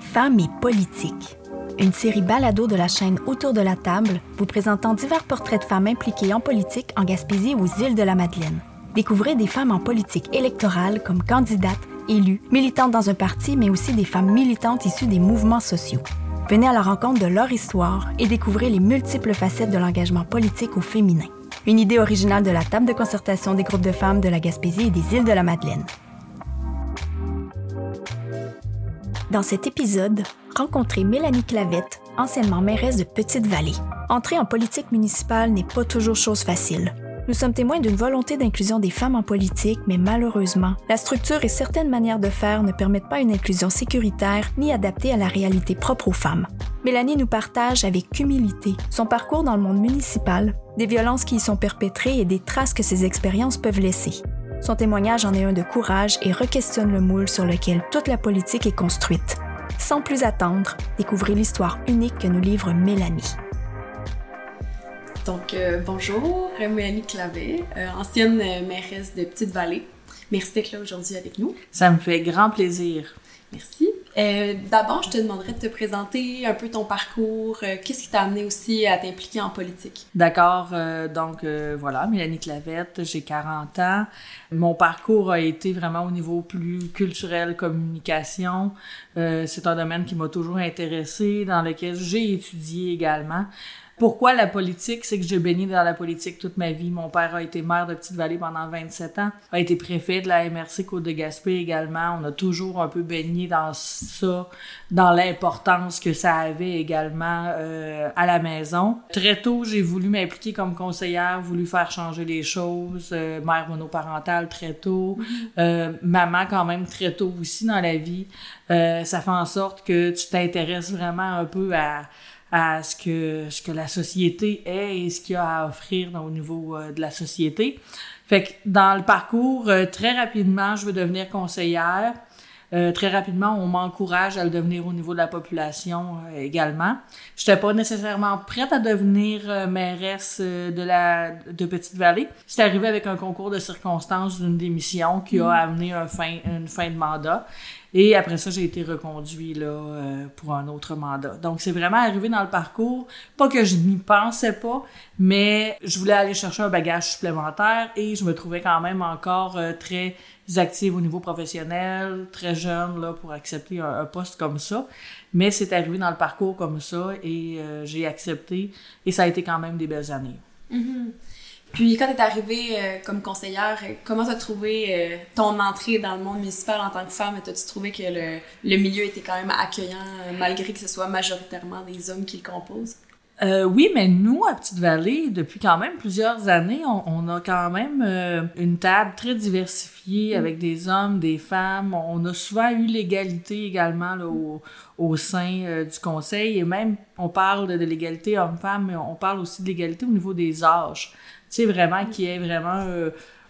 Femmes et politique. Une série balado de la chaîne Autour de la table, vous présentant divers portraits de femmes impliquées en politique en Gaspésie aux îles de la Madeleine. Découvrez des femmes en politique électorale comme candidates, élues, militantes dans un parti, mais aussi des femmes militantes issues des mouvements sociaux. Venez à la rencontre de leur histoire et découvrez les multiples facettes de l'engagement politique au féminin. Une idée originale de la table de concertation des groupes de femmes de la Gaspésie et des îles de la Madeleine. Dans cet épisode, rencontrez Mélanie Clavette, anciennement mairesse de Petite-Vallée. Entrer en politique municipale n'est pas toujours chose facile. Nous sommes témoins d'une volonté d'inclusion des femmes en politique, mais malheureusement, la structure et certaines manières de faire ne permettent pas une inclusion sécuritaire ni adaptée à la réalité propre aux femmes. Mélanie nous partage avec humilité son parcours dans le monde municipal, des violences qui y sont perpétrées et des traces que ces expériences peuvent laisser. Son témoignage en est un de courage et requestionne le moule sur lequel toute la politique est construite. Sans plus attendre, découvrez l'histoire unique que nous livre Mélanie. Donc, euh, bonjour, Mélanie Clavet, euh, ancienne mairesse de Petite-Vallée. Merci d'être là aujourd'hui avec nous. Ça me fait grand plaisir. Merci. Euh, D'abord, je te demanderais de te présenter un peu ton parcours. Euh, Qu'est-ce qui t'a amené aussi à t'impliquer en politique? D'accord. Euh, donc, voilà, Mélanie Clavette, j'ai 40 ans. Mon parcours a été vraiment au niveau plus culturel, communication. C'est un domaine qui m'a toujours intéressé, dans lequel j'ai étudié également. Pourquoi la politique? C'est que j'ai baigné dans la politique toute ma vie. Mon père a été maire de Petite-Vallée pendant 27 ans, a été préfet de la MRC Côte-de-Gaspé également. On a toujours un peu baigné dans ça, dans l'importance que ça avait également euh, à la maison. Très tôt, j'ai voulu m'impliquer comme conseillère, voulu faire changer les choses. Euh, mère monoparentale très tôt. Euh, maman quand même très tôt aussi dans la vie. Euh, ça fait en sorte que tu t'intéresses vraiment un peu à à ce que, ce que la société est et ce qu'il y a à offrir au niveau euh, de la société. Fait que dans le parcours, euh, très rapidement, je veux devenir conseillère. Euh, très rapidement, on m'encourage à le devenir au niveau de la population euh, également. Je n'étais pas nécessairement prête à devenir euh, mairesse euh, de la de Petite-Vallée. C'est arrivé avec un concours de circonstances d'une démission qui a amené un fin, une fin de mandat. Et après ça, j'ai été reconduit là, euh, pour un autre mandat. Donc, c'est vraiment arrivé dans le parcours. Pas que je n'y pensais pas, mais je voulais aller chercher un bagage supplémentaire et je me trouvais quand même encore euh, très active au niveau professionnel, très jeune là, pour accepter un, poste comme ça. Mais c'est arrivé dans le parcours comme ça et euh, j'ai accepté et ça a été quand même des belles années. Puis, quand tu es arrivée euh, comme conseillère, comment tu as trouvé euh, ton entrée dans le monde municipal en tant que femme? As-tu trouvé que le, le milieu était quand même accueillant, malgré que ce soit majoritairement des hommes qui le composent? Euh, oui, mais nous, à Petite-Vallée, depuis quand même plusieurs années, on, on a quand même euh, une table très diversifiée avec des hommes, des femmes. On a souvent eu l'égalité également là, au, au sein euh, du conseil. Et même, on parle de, de l'égalité homme-femme, mais on parle aussi de l'égalité au niveau des âges. Tu sais, vraiment, qui est vraiment...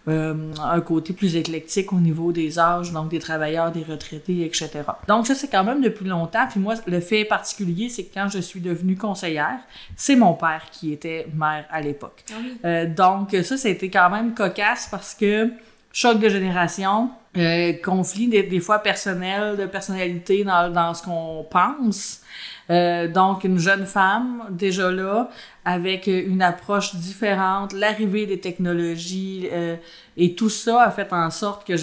euh, un côté plus éclectique au niveau des âges, donc des travailleurs, des retraités, etc. Donc ça, c'est quand même depuis longtemps. Puis moi, le fait particulier, c'est que quand je suis devenue conseillère, c'est mon père qui était maire à l'époque. Euh, donc ça, c'était quand même cocasse parce que choc de génération, euh, conflit des, des fois personnel, de personnalité dans, dans ce qu'on pense. Euh, donc, une jeune femme, déjà là, avec une approche différente, l'arrivée des technologies euh, et tout ça a fait en sorte que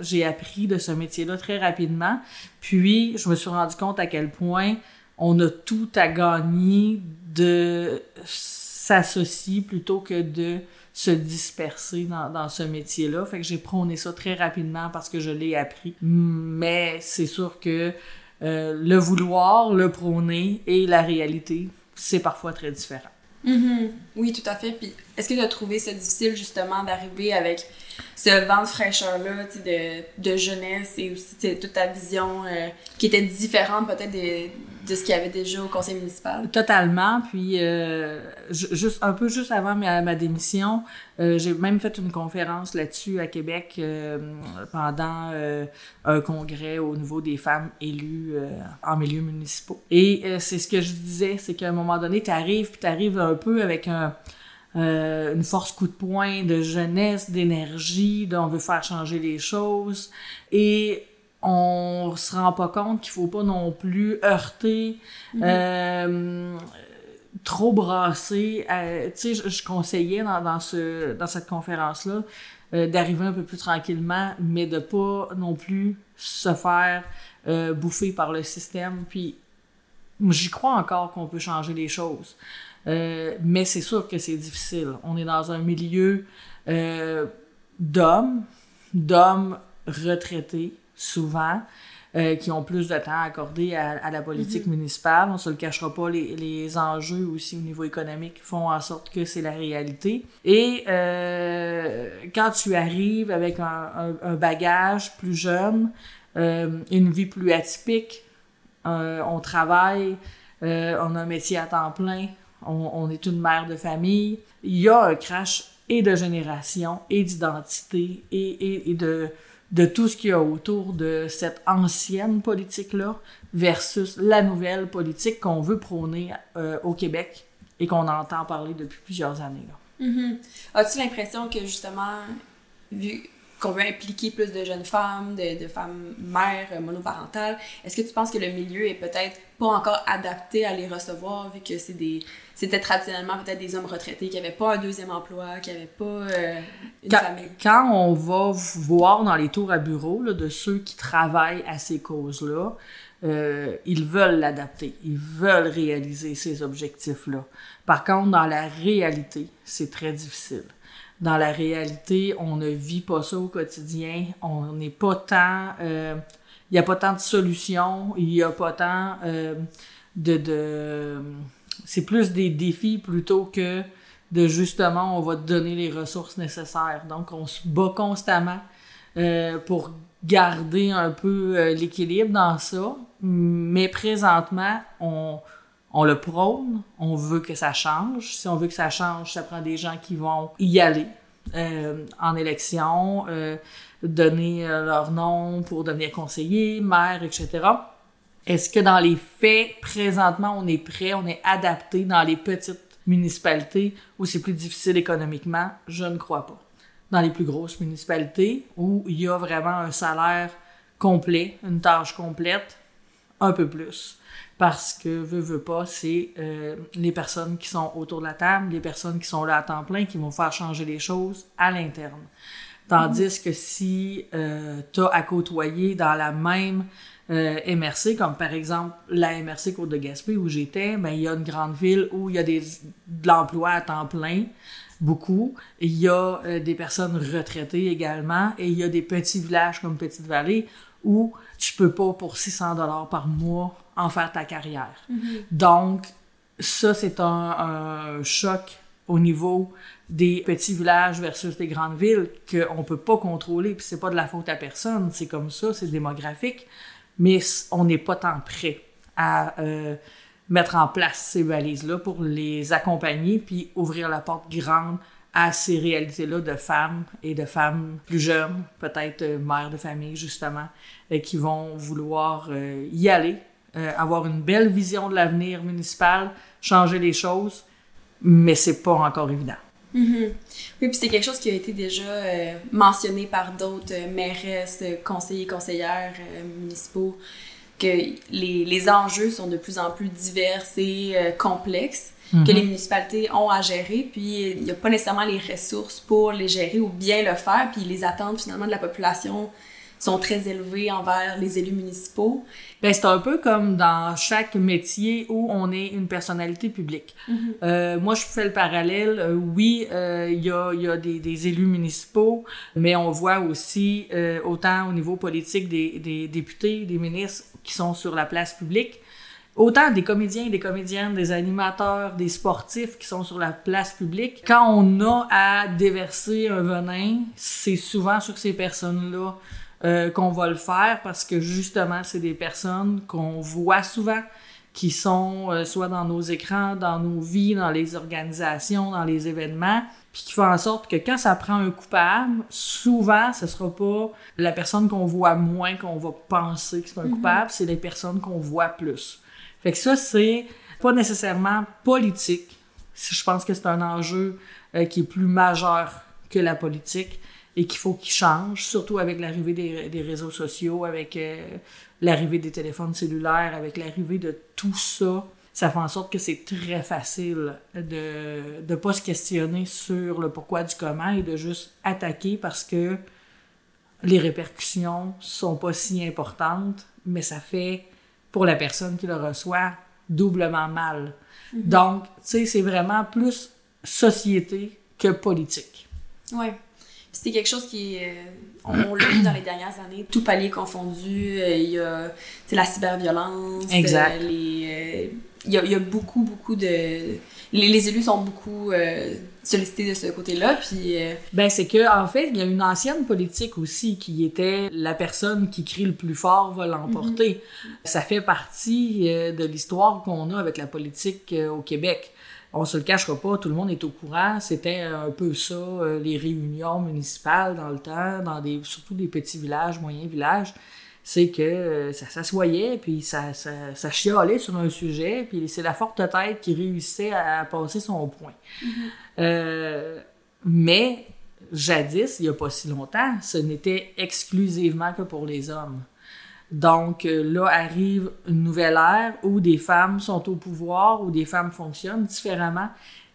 j'ai appris de ce métier-là très rapidement. Puis, je me suis rendu compte à quel point on a tout à gagner de s'associer plutôt que de se disperser dans, dans ce métier-là. Fait que j'ai prôné ça très rapidement parce que je l'ai appris. Mais c'est sûr que euh, le vouloir, le prôner et la réalité, c'est parfois très différent. Mhm. Oui, tout à fait. Puis, est-ce que tu as trouvé ça difficile, justement, d'arriver avec ce vent de fraîcheur-là, de, de jeunesse et aussi toute ta vision euh, qui était différente peut-être de, de ce qu'il y avait déjà au conseil municipal? Totalement. Puis, euh, ju- juste un peu juste avant ma, ma démission, euh, j'ai même fait une conférence là-dessus à Québec euh, pendant euh, un congrès au niveau des femmes élues euh, en milieu municipaux. Et c'est ce que je disais, c'est qu'à un moment donné, tu arrives, puis tu arrives un peu avec un, euh, une force coup de poing de jeunesse, d'énergie, de on veut faire changer les choses. Et on se rend pas compte qu'il faut pas non plus heurter, Mhm. euh, trop brasser. Euh, tu sais, je, je conseillais dans, dans, ce, dans cette conférence-là euh, d'arriver un peu plus tranquillement, mais de pas non plus se faire euh, bouffer par le système. Puis j'y crois encore qu'on peut changer les choses. Euh, mais c'est sûr que c'est difficile. On est dans un milieu euh, d'hommes, d'hommes retraités, souvent, euh, qui ont plus de temps accordé à, à la politique municipale. On se le cachera pas, les, les enjeux aussi au niveau économique font en sorte que c'est la réalité. Et quand tu arrives avec un, un- un bagage plus jeune, une vie plus atypique, on travaille, on a un métier à temps plein, on, est une mère de famille. Il y a un crash et de génération, et d'identité, et, et, de, de tout ce qu'il y a autour de cette ancienne politique-là versus la nouvelle politique qu'on veut prôner euh, au Québec et qu'on entend parler depuis plusieurs années. Mhm. As-tu l'impression que justement, vu qu'on veut impliquer plus de jeunes femmes, de, de femmes mères euh, monoparentales, est-ce que tu penses que le milieu est peut-être pas encore adapté à les recevoir, vu que c'est des c'était traditionnellement peut-être des hommes retraités qui n'avaient pas un deuxième emploi, qui n'avaient pas euh, une Quand, famille? quand on va voir dans les tours à bureau là, de ceux qui travaillent à ces causes-là, euh, ils veulent l'adapter, ils veulent réaliser ces objectifs-là. Par contre, dans la réalité, c'est très difficile. Dans la réalité, on ne vit pas ça au quotidien. On n'est pas tant... euh, Il n'y a pas tant de solutions, il n'y a pas tant euh, de... de c'est plus des défis plutôt que de justement, on va te donner les ressources nécessaires. Donc, on se bat constamment euh, pour garder un peu l'équilibre dans ça. Mais présentement, on, on le prône, on veut que ça change. Si on veut que ça change, ça prend des gens qui vont y aller euh, en élection, euh, donner euh, leur nom pour devenir conseiller, maire, etc. Est-ce que dans les faits, présentement, on est prêt, on est adapté dans les petites municipalités où c'est plus difficile économiquement? Je ne crois pas. Dans les plus grosses municipalités où il y a vraiment un salaire complet, une tâche complète, un peu plus. Parce que, veut, veut pas, c'est euh, les personnes qui sont autour de la table, les personnes qui sont là à temps plein, qui vont faire changer les choses à l'interne. Tandis que si euh, tu as à côtoyer dans la même euh, MRC, comme par exemple la MRC Côte de Gaspé où j'étais, ben, il y a une grande ville où il y a des, de l'emploi à temps plein, beaucoup. Il y a euh, des personnes retraitées également et il y a des petits villages comme Petite-Vallée où tu peux pas pour 600 dollars par mois en faire ta carrière. Donc, ça, c'est un, un choc au niveau des petits villages versus des grandes villes qu'on peut pas contrôler, puis c'est pas de la faute à personne, c'est comme ça, c'est démographique, mais on n'est pas tant prêt à euh, mettre en place ces valises-là pour les accompagner, puis ouvrir la porte grande à ces réalités-là de femmes et de femmes plus jeunes, peut-être euh, mères de famille justement, euh, qui vont vouloir y aller, euh, avoir une belle vision de l'avenir municipal, changer les choses, mais c'est pas encore évident. Mhm. Oui, puis c'est quelque chose qui a été déjà euh, mentionné par d'autres euh, mairesses, euh, conseillers, conseillères municipaux, que les, les enjeux sont de plus en plus divers et complexes que les municipalités ont à gérer, puis il n'y a pas nécessairement les ressources pour les gérer ou bien le faire, puis les attentes finalement de la population sont très élevées envers les élus municipaux. Ben, c'est un peu comme dans chaque métier où on est une personnalité publique. Euh, moi, je fais le parallèle. euh, oui, euh, il y, a, y a des, des élus municipaux, mais on voit aussi, autant au niveau politique, des, des députés, des ministres qui sont sur la place publique, autant des comédiens, des comédiennes, des animateurs, des sportifs qui sont sur la place publique. Quand on a à déverser un venin, c'est souvent sur ces personnes-là euh, qu'on va le faire parce que justement, c'est des personnes qu'on voit souvent qui sont euh, soit dans nos écrans, dans nos vies, dans les organisations, dans les événements, puis qui font en sorte que quand ça prend un coupable, souvent, ce sera pas la personne qu'on voit moins qu'on va penser que c'est un coupable, c'est les personnes qu'on voit plus. Fait que ça, c'est pas nécessairement politique. Je pense que c'est un enjeu euh, qui est plus majeur que la politique, et qu'il faut qu'il change, surtout avec l'arrivée des, des, réseaux sociaux, avec euh, l'arrivée des téléphones cellulaires, avec l'arrivée de tout ça. Ça fait en sorte que c'est très facile de ne pas se questionner sur le pourquoi du comment et de juste attaquer parce que les répercussions sont pas si importantes, mais ça fait pour la personne qui le reçoit doublement mal. Mhm. Donc, tu sais, c'est vraiment plus société que politique. Oui. C'est quelque chose qui. Euh, on, l'a vu dans les dernières années, tout palier confondu. Euh, il y a la cyberviolence. Exact. Euh, les, il, y a, il y a beaucoup, beaucoup de les, élus sont beaucoup euh, sollicités de ce côté-là. Puis, euh, Ben, c'est que en fait, il y a une ancienne politique aussi qui était la personne qui crie le plus fort va l'emporter. Mhm. Ça fait partie euh, de l'histoire qu'on a avec la politique au Québec. On se le cachera pas, tout le monde est au courant. C'était un peu ça, les réunions municipales dans le temps, dans des, surtout des petits villages, moyens villages c'est que euh, ça s'assoyait, puis ça, ça, ça, chialait sur un sujet, puis c'est la forte tête qui réussissait à, passer son point. Mm-hmm. Euh, mais jadis, il n'y a pas si longtemps, ce n'était exclusivement que pour les hommes. Donc euh, là arrive une nouvelle ère où des femmes sont au pouvoir, où des femmes fonctionnent différemment.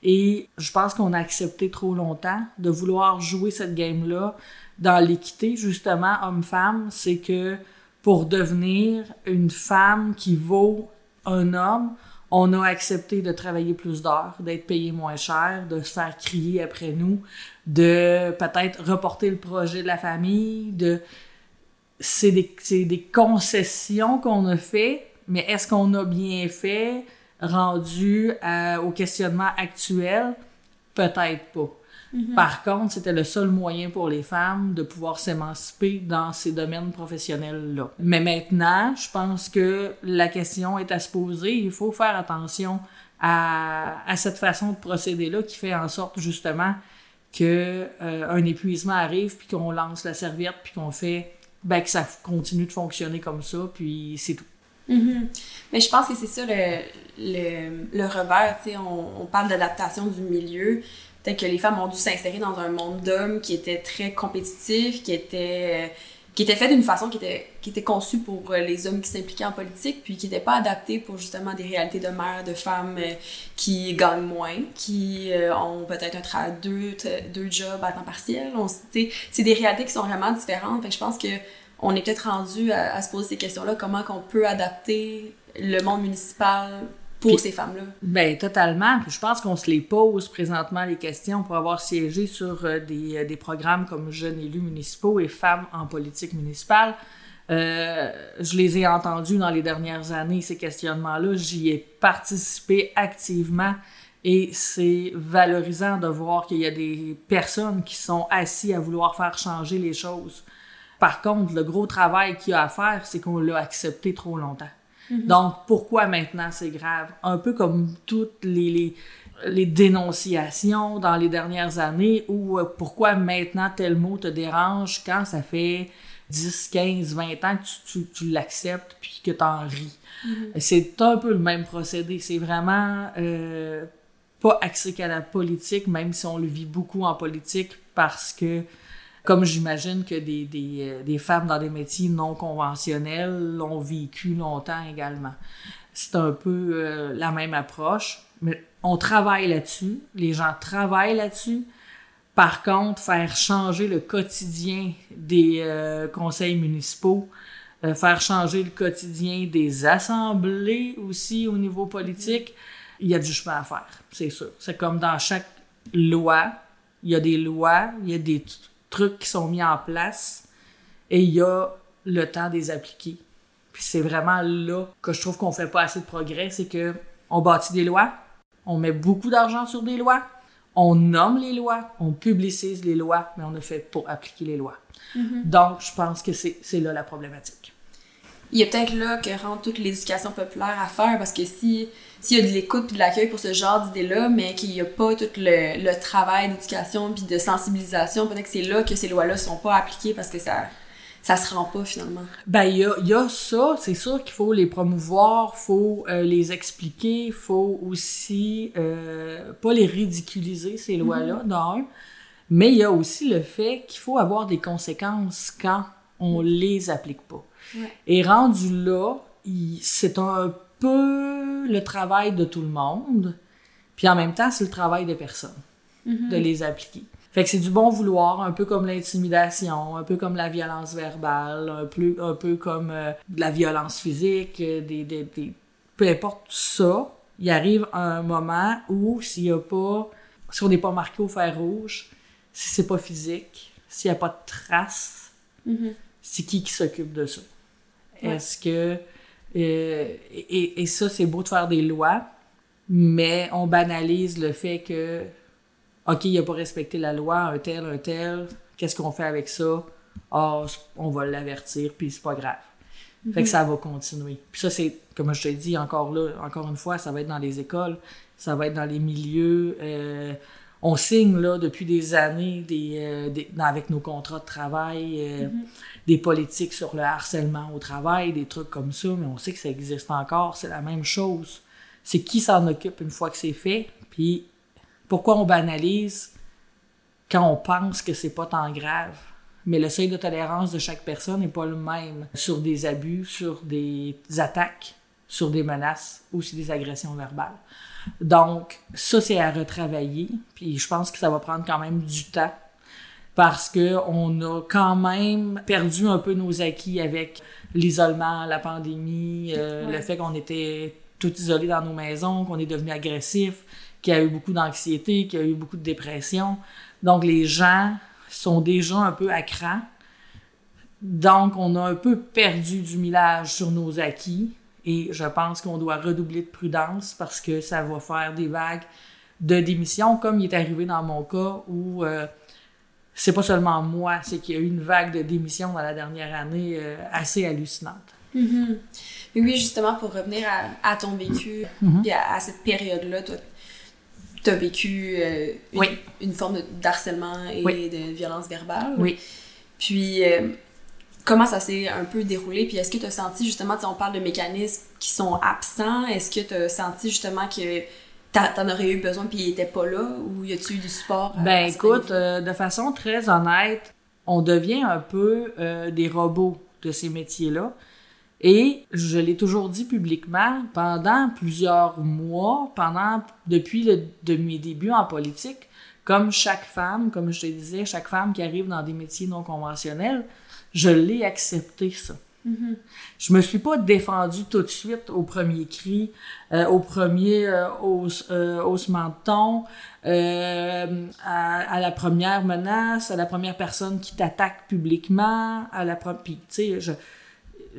Et je pense qu'on a accepté trop longtemps de vouloir jouer cette game-là dans l'équité, justement, homme-femme. C'est que pour devenir une femme qui vaut un homme, on a accepté de travailler plus d'heures, d'être payé moins cher, de se faire crier après nous, de peut-être reporter le projet de la famille, de c'est des, des concessions qu'on a fait, mais est-ce qu'on a bien fait rendu au questionnement actuel? Peut-être pas. Mhm. Par contre, c'était le seul moyen pour les femmes de pouvoir s'émanciper dans ces domaines professionnels-là. Mais maintenant, je pense que la question est à se poser. Il faut faire attention à, à cette façon de procéder-là qui fait en sorte justement que euh, un épuisement arrive puis qu'on lance la serviette puis qu'on fait ben, que ça continue de fonctionner comme ça puis c'est tout. Mhm. Mais je pense que c'est ça le, le, le revers, tu sais, on, on parle d'adaptation du milieu, peut-être que les femmes ont dû s'insérer dans un monde d'hommes qui était très compétitif, qui était, euh, qui était fait d'une façon qui était, qui était conçue pour euh, les hommes qui s'impliquaient en politique, puis qui n'était pas adapté pour justement des réalités de mères, de femmes euh, qui gagnent moins, qui ont peut-être un travail, deux, deux jobs à temps partiel. C'est des réalités qui sont vraiment différentes. Fait je pense que on est peut-être rendu à, à, se poser ces questions-là, comment qu'on peut adapter le monde municipal pour ces femmes-là. Ben totalement. je pense qu'on se les pose présentement les questions pour avoir siégé sur euh, des, euh, des, programmes comme Jeunes élus municipaux et Femmes en politique municipale. Euh, je les ai entendus dans les dernières années, ces questionnements-là. J'y ai participé activement et c'est valorisant de voir qu'il y a des personnes qui sont assises à vouloir faire changer les choses. Par contre, le gros travail qu'il y a à faire, c'est qu'on l'a accepté trop longtemps. Mhm. Donc, pourquoi maintenant c'est grave? Un peu comme toutes les, les, les, dénonciations dans les dernières années ou euh, pourquoi maintenant tel mot te dérange quand ça fait 10, 15, 20 ans que tu, tu, tu l'acceptes puis que tu en ris? Mhm. C'est un peu le même procédé. C'est vraiment euh, pas axé qu'à la politique, même si on le vit beaucoup en politique parce que comme j'imagine que des, euh, des, femmes dans des métiers non conventionnels l'ont vécu longtemps également. C'est un peu euh, la même approche, mais on travaille là-dessus, les gens travaillent là-dessus. Par contre, faire changer le quotidien des euh, conseils municipaux, faire changer le quotidien des assemblées aussi au niveau politique, il y a du chemin à faire, c'est sûr. C'est comme dans chaque loi, il y a des lois, il y a des trucs qui sont mis en place et il y a le temps de les appliquer. Puis c'est vraiment là que je trouve qu'on fait pas assez de progrès, c'est que on bâtit des lois, on met beaucoup d'argent sur des lois, on nomme les lois, on publicise les lois, mais on ne fait pas appliquer les lois. Mm-hmm. Donc, je pense que c'est là la problématique il y a peut-être là que rentre toute l'éducation populaire à faire parce que si s'il y a de l'écoute et de l'accueil pour ce genre d'idées-là, mais qu'il n'y a pas tout le, le travail d'éducation puis de sensibilisation, peut-être que c'est là que ces lois-là sont pas appliquées parce que ça ça se rend pas finalement. Ben il y a, y a, ça, c'est sûr qu'il faut les promouvoir, faut euh, les expliquer, faut aussi euh, pas les ridiculiser ces lois-là, mm-hmm. Mais il y a aussi le fait qu'il faut avoir des conséquences quand on les applique pas. Ouais. Et rendu là, c'est un peu le travail de tout le monde, puis en même temps, c'est le travail de personne de les appliquer. Fait que c'est du bon vouloir, un peu comme l'intimidation, un peu comme la violence verbale, un peu, un peu comme euh, de la violence physique, euh, des, des, des- peu importe ça, il arrive un moment où s'il y a pas, si on n'est pas marqué au fer rouge, si c'est pas physique, s'il n'y a pas de traces, Mhm. c'est qui qui s'occupe de ça? Ouais. Est-ce que... euh, et, et ça, c'est beau de faire des lois, mais on banalise le fait que, OK, il n'a pas respecté la loi, un tel, un tel, qu'est-ce qu'on fait avec ça? Ah, on va l'avertir, puis c'est pas grave. Fait que ça va continuer. Puis ça, c'est, comme je te dis encore là, encore une fois, ça va être dans les écoles, ça va être dans les milieux. euh, on signe là depuis des années des, euh, des- avec nos contrats de travail euh, des politiques sur le harcèlement au travail, des trucs comme ça, mais on sait que ça existe encore, c'est la même chose. C'est qui s'en occupe une fois que c'est fait, puis pourquoi on banalise quand on pense que c'est pas tant grave? Mais le seuil de tolérance de chaque personne n'est pas le même sur des abus, sur des attaques, sur des menaces sur des agressions verbales. Donc, ça, c'est à retravailler. Puis je pense que ça va prendre quand même du temps parce que on a quand même perdu un peu nos acquis avec l'isolement, la pandémie, euh, Ouais. le fait qu'on était tout isolés dans nos maisons, qu'on est devenu agressif, qu'il y a eu beaucoup d'anxiété, qu'il y a eu beaucoup de dépression. Donc les gens sont déjà un peu à cran. Donc on a un peu perdu du millage sur nos acquis et je pense qu'on doit redoubler de prudence parce que ça va faire des vagues de démission comme il est arrivé dans mon cas où euh, c'est pas seulement moi, c'est qu'il y a eu une vague de démission dans la dernière année euh, assez hallucinante. Mhm. Mais oui, justement, pour revenir à, à ton vécu, puis à, à cette période-là, toi, tu as vécu euh, une, Oui. une forme de d'harcèlement et Oui. de violence verbale. Oui. Puis, euh, comment ça s'est un peu déroulé? Puis, est-ce que tu as senti, justement, sais, on parle de mécanismes qui sont absents, est-ce que tu as senti, justement, que t'en aurais eu besoin puis il était pas là? Ou y a-tu eu du support? à- Ben à écoute, euh, de façon très honnête, on devient un peu euh, des robots de ces métiers-là. Et je l'ai toujours dit publiquement, pendant plusieurs mois, pendant depuis le, de mes débuts en politique, comme chaque femme, comme je te disais, chaque femme qui arrive dans des métiers non conventionnels, je l'ai accepté ça. Mhm. Je me suis pas défendue tout de suite au premier cri, euh, au premier euh, hausse- euh, haussement de ton, euh, à, à la première menace, à la première personne qui t'attaque publiquement, à la puis, tu sais, je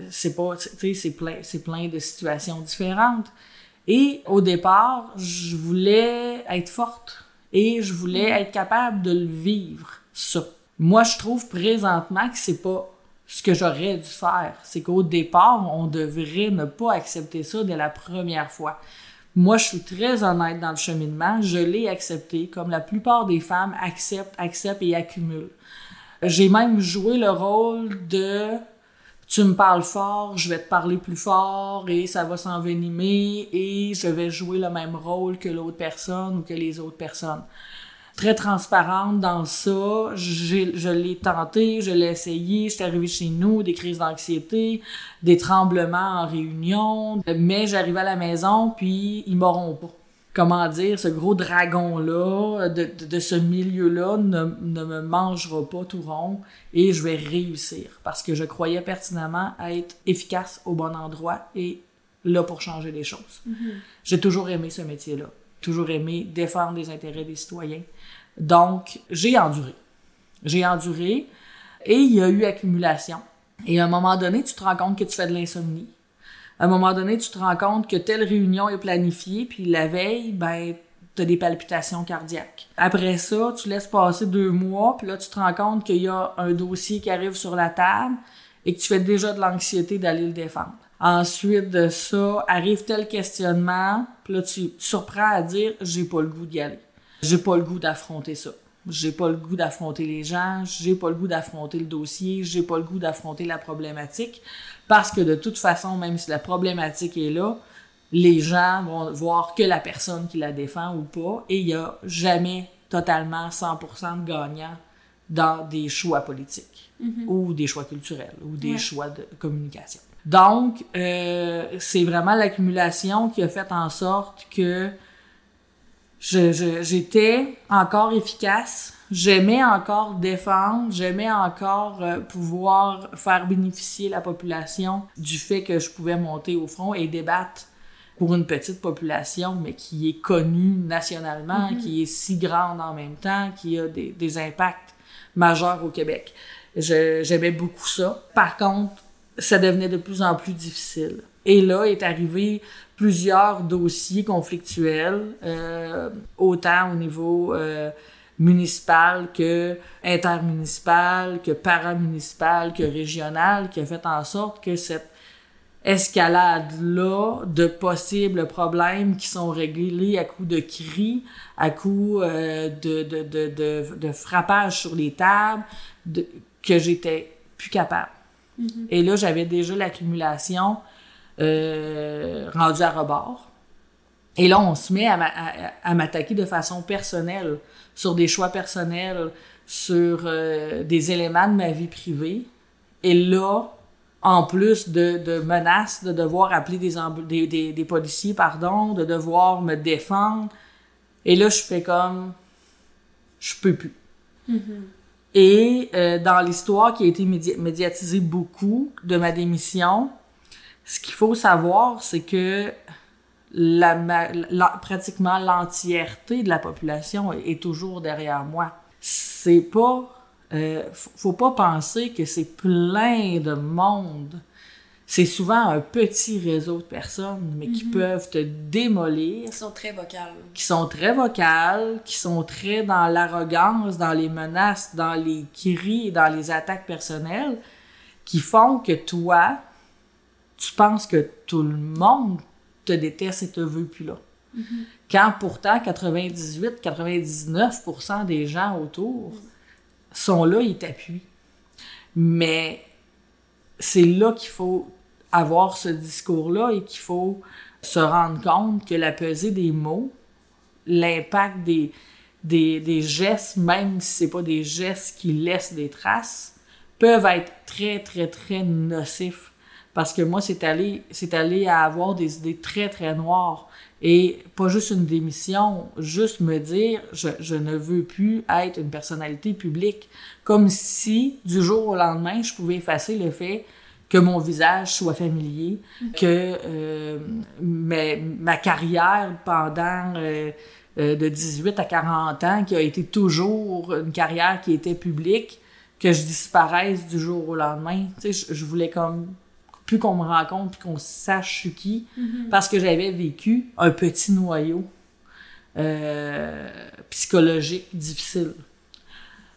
c'est pas tu sais c'est plein c'est plein de situations différentes. Et au départ je voulais être forte et je voulais être capable de le vivre ça. Moi je trouve présentement que c'est pas ce que j'aurais dû faire c'est qu'au départ on devrait ne pas accepter ça dès la première fois moi, je suis très honnête dans le cheminement. Je l'ai accepté, comme la plupart des femmes acceptent, acceptent et accumulent. J'ai même joué le rôle de tu me parles fort, je vais te parler plus fort et ça va s'envenimer et je vais jouer le même rôle que l'autre personne ou que les autres personnes. Très transparente dans ça, je l'ai tenté, je l'ai essayé, j'étais arrivée chez nous, des crises d'anxiété, des tremblements en réunion, mais j'arrivais à la maison puis ils m'auront pas. Comment dire, ce gros dragon-là, de, de, de ce milieu-là, ne, ne me mangera pas tout rond et je vais réussir parce que je croyais pertinemment être efficace au bon endroit et là pour changer les choses. J'ai toujours aimé ce métier-là, toujours aimé défendre les intérêts des citoyens. Donc, j'ai enduré. J'ai enduré et il y a eu accumulation. Et à un moment donné, tu te rends compte que tu fais de l'insomnie. À un moment donné, tu te rends compte que telle réunion est planifiée, puis la veille, ben, t'as des palpitations cardiaques. Après ça, tu laisses passer deux mois, puis là, tu te rends compte qu'il y a un dossier qui arrive sur la table et que tu fais déjà de l'anxiété d'aller le défendre. Ensuite de ça, arrive tel questionnement, puis là, tu te surprends à dire « j'ai pas le goût d'y aller. J'ai pas le goût d'affronter ça. J'ai pas le goût d'affronter les gens, j'ai pas le goût d'affronter le dossier, j'ai pas le goût d'affronter la problématique. Parce que de toute façon, même si la problématique est là, les gens vont voir que la personne qui la défend ou pas, et il y a jamais totalement 100% de gagnants dans des choix politiques ou des choix culturels ou des Ouais. choix de communication. Donc, euh, c'est vraiment l'accumulation qui a fait en sorte que j'étais encore efficace, j'aimais encore défendre, j'aimais encore euh, pouvoir faire bénéficier la population du fait que je pouvais monter au front et débattre pour une petite population, mais qui est connue nationalement, qui est si grande en même temps, qui a des, des impacts majeurs au Québec. J'aimais beaucoup ça. Par contre, ça devenait de plus en plus difficile. Et là est arrivé plusieurs dossiers conflictuels, euh, autant au niveau euh, municipal que intermunicipal, que paramunicipal, que régional, qui a fait en sorte que cette escalade-là de possibles problèmes qui sont réglés à coups de cris, à coups euh, de, de, de, de, de frappage sur les tables, de, que j'étais plus capable. Et là, j'avais déjà l'accumulation euh, rendue à rebord. Et là, on se met à, ma- à- à m'attaquer de façon personnelle, sur des choix personnels, sur euh, des éléments de ma vie privée. Et là, en plus de, de menaces, de devoir appeler des, des, des, des policiers, pardon, de devoir me défendre. Et là, je fais comme, je peux plus. Et euh, dans l'histoire qui a été médi- médiatisée beaucoup de ma démission, ce qu'il faut savoir, c'est que la, pratiquement l'entièreté de la population est, est toujours derrière moi. C'est pas, euh, faut, pas penser que c'est plein de monde. C'est souvent un petit réseau de personnes, mais qui peuvent te démolir Ils sont très vocales. qui sont très vocales, qui sont très dans l'arrogance, dans les menaces, dans les cris, dans les attaques personnelles, qui font que toi, tu penses que tout le monde te déteste et te veut plus là. Quand pourtant 98-99% des gens autour sont là, ils t'appuient. Mais c'est là qu'il faut avoir ce discours-là et qu'il faut se rendre compte que la pesée des mots, l'impact des, des, des gestes, même si c'est pas des gestes qui laissent des traces, peuvent être très, très, très nocifs. Parce que moi, c'est allé, c'est allé à avoir des idées très, très noires. Et pas juste une démission, juste me dire, je, je ne veux plus être une personnalité publique. Comme si, du jour au lendemain, je pouvais effacer le fait que mon visage soit familier, que euh, ma, ma carrière pendant euh, euh, de 18 à 40 ans, qui a été toujours une carrière qui était publique, que je disparaisse du jour au lendemain. Tu sais, je, je voulais comme plus qu'on me rencontre, puis qu'on sache je suis qui, parce que j'avais vécu un petit noyau euh, psychologique difficile.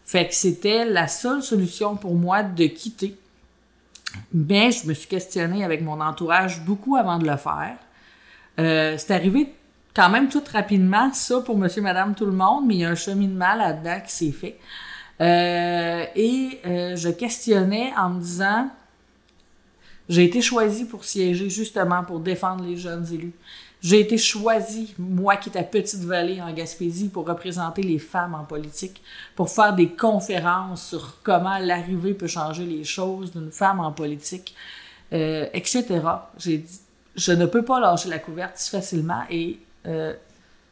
Fait que c'était la seule solution pour moi de quitter. Mais je me suis questionnée avec mon entourage beaucoup avant de le faire. Euh, c'est arrivé quand même tout rapidement, ça pour monsieur, madame, tout le monde, mais il y a un cheminement là-dedans qui s'est fait. Euh, et euh, je questionnais en me disant, j'ai été choisie pour siéger justement pour défendre les jeunes élus. J'ai été choisie, moi qui étais à Petite-Vallée en Gaspésie, pour représenter les femmes en politique, pour faire des conférences sur comment l'arrivée peut changer les choses d'une femme en politique, euh, etc. J'ai dit, je ne peux pas lâcher la couverte si facilement et euh,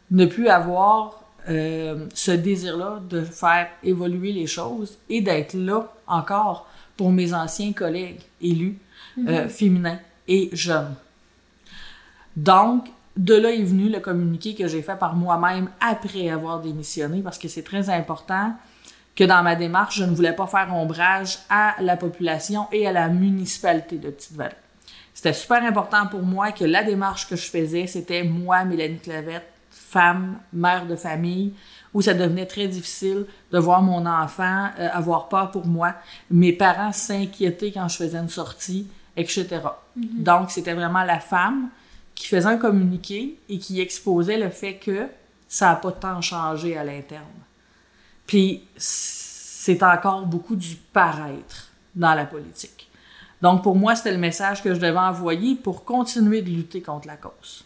ne plus avoir euh, ce désir-là de faire évoluer les choses et d'être là encore pour mes anciens collègues élus euh, féminins et jeunes. Donc, de là est venu le communiqué que j'ai fait par moi-même après avoir démissionné, parce que c'est très important que dans ma démarche, je ne voulais pas faire ombrage à la population et à la municipalité de Petite-Vallée. C'était super important pour moi que la démarche que je faisais, c'était moi, Mélanie Clavette, femme, mère de famille, où ça devenait très difficile de voir mon enfant euh, avoir peur pour moi, mes parents s'inquiéter quand je faisais une sortie, etc. Donc, c'était vraiment la femme qui faisait un communiqué et qui exposait le fait que ça n'a pas tant changé à l'interne. Puis, c'est encore beaucoup du paraître dans la politique. Donc, pour moi, c'était le message que je devais envoyer pour continuer de lutter contre la cause.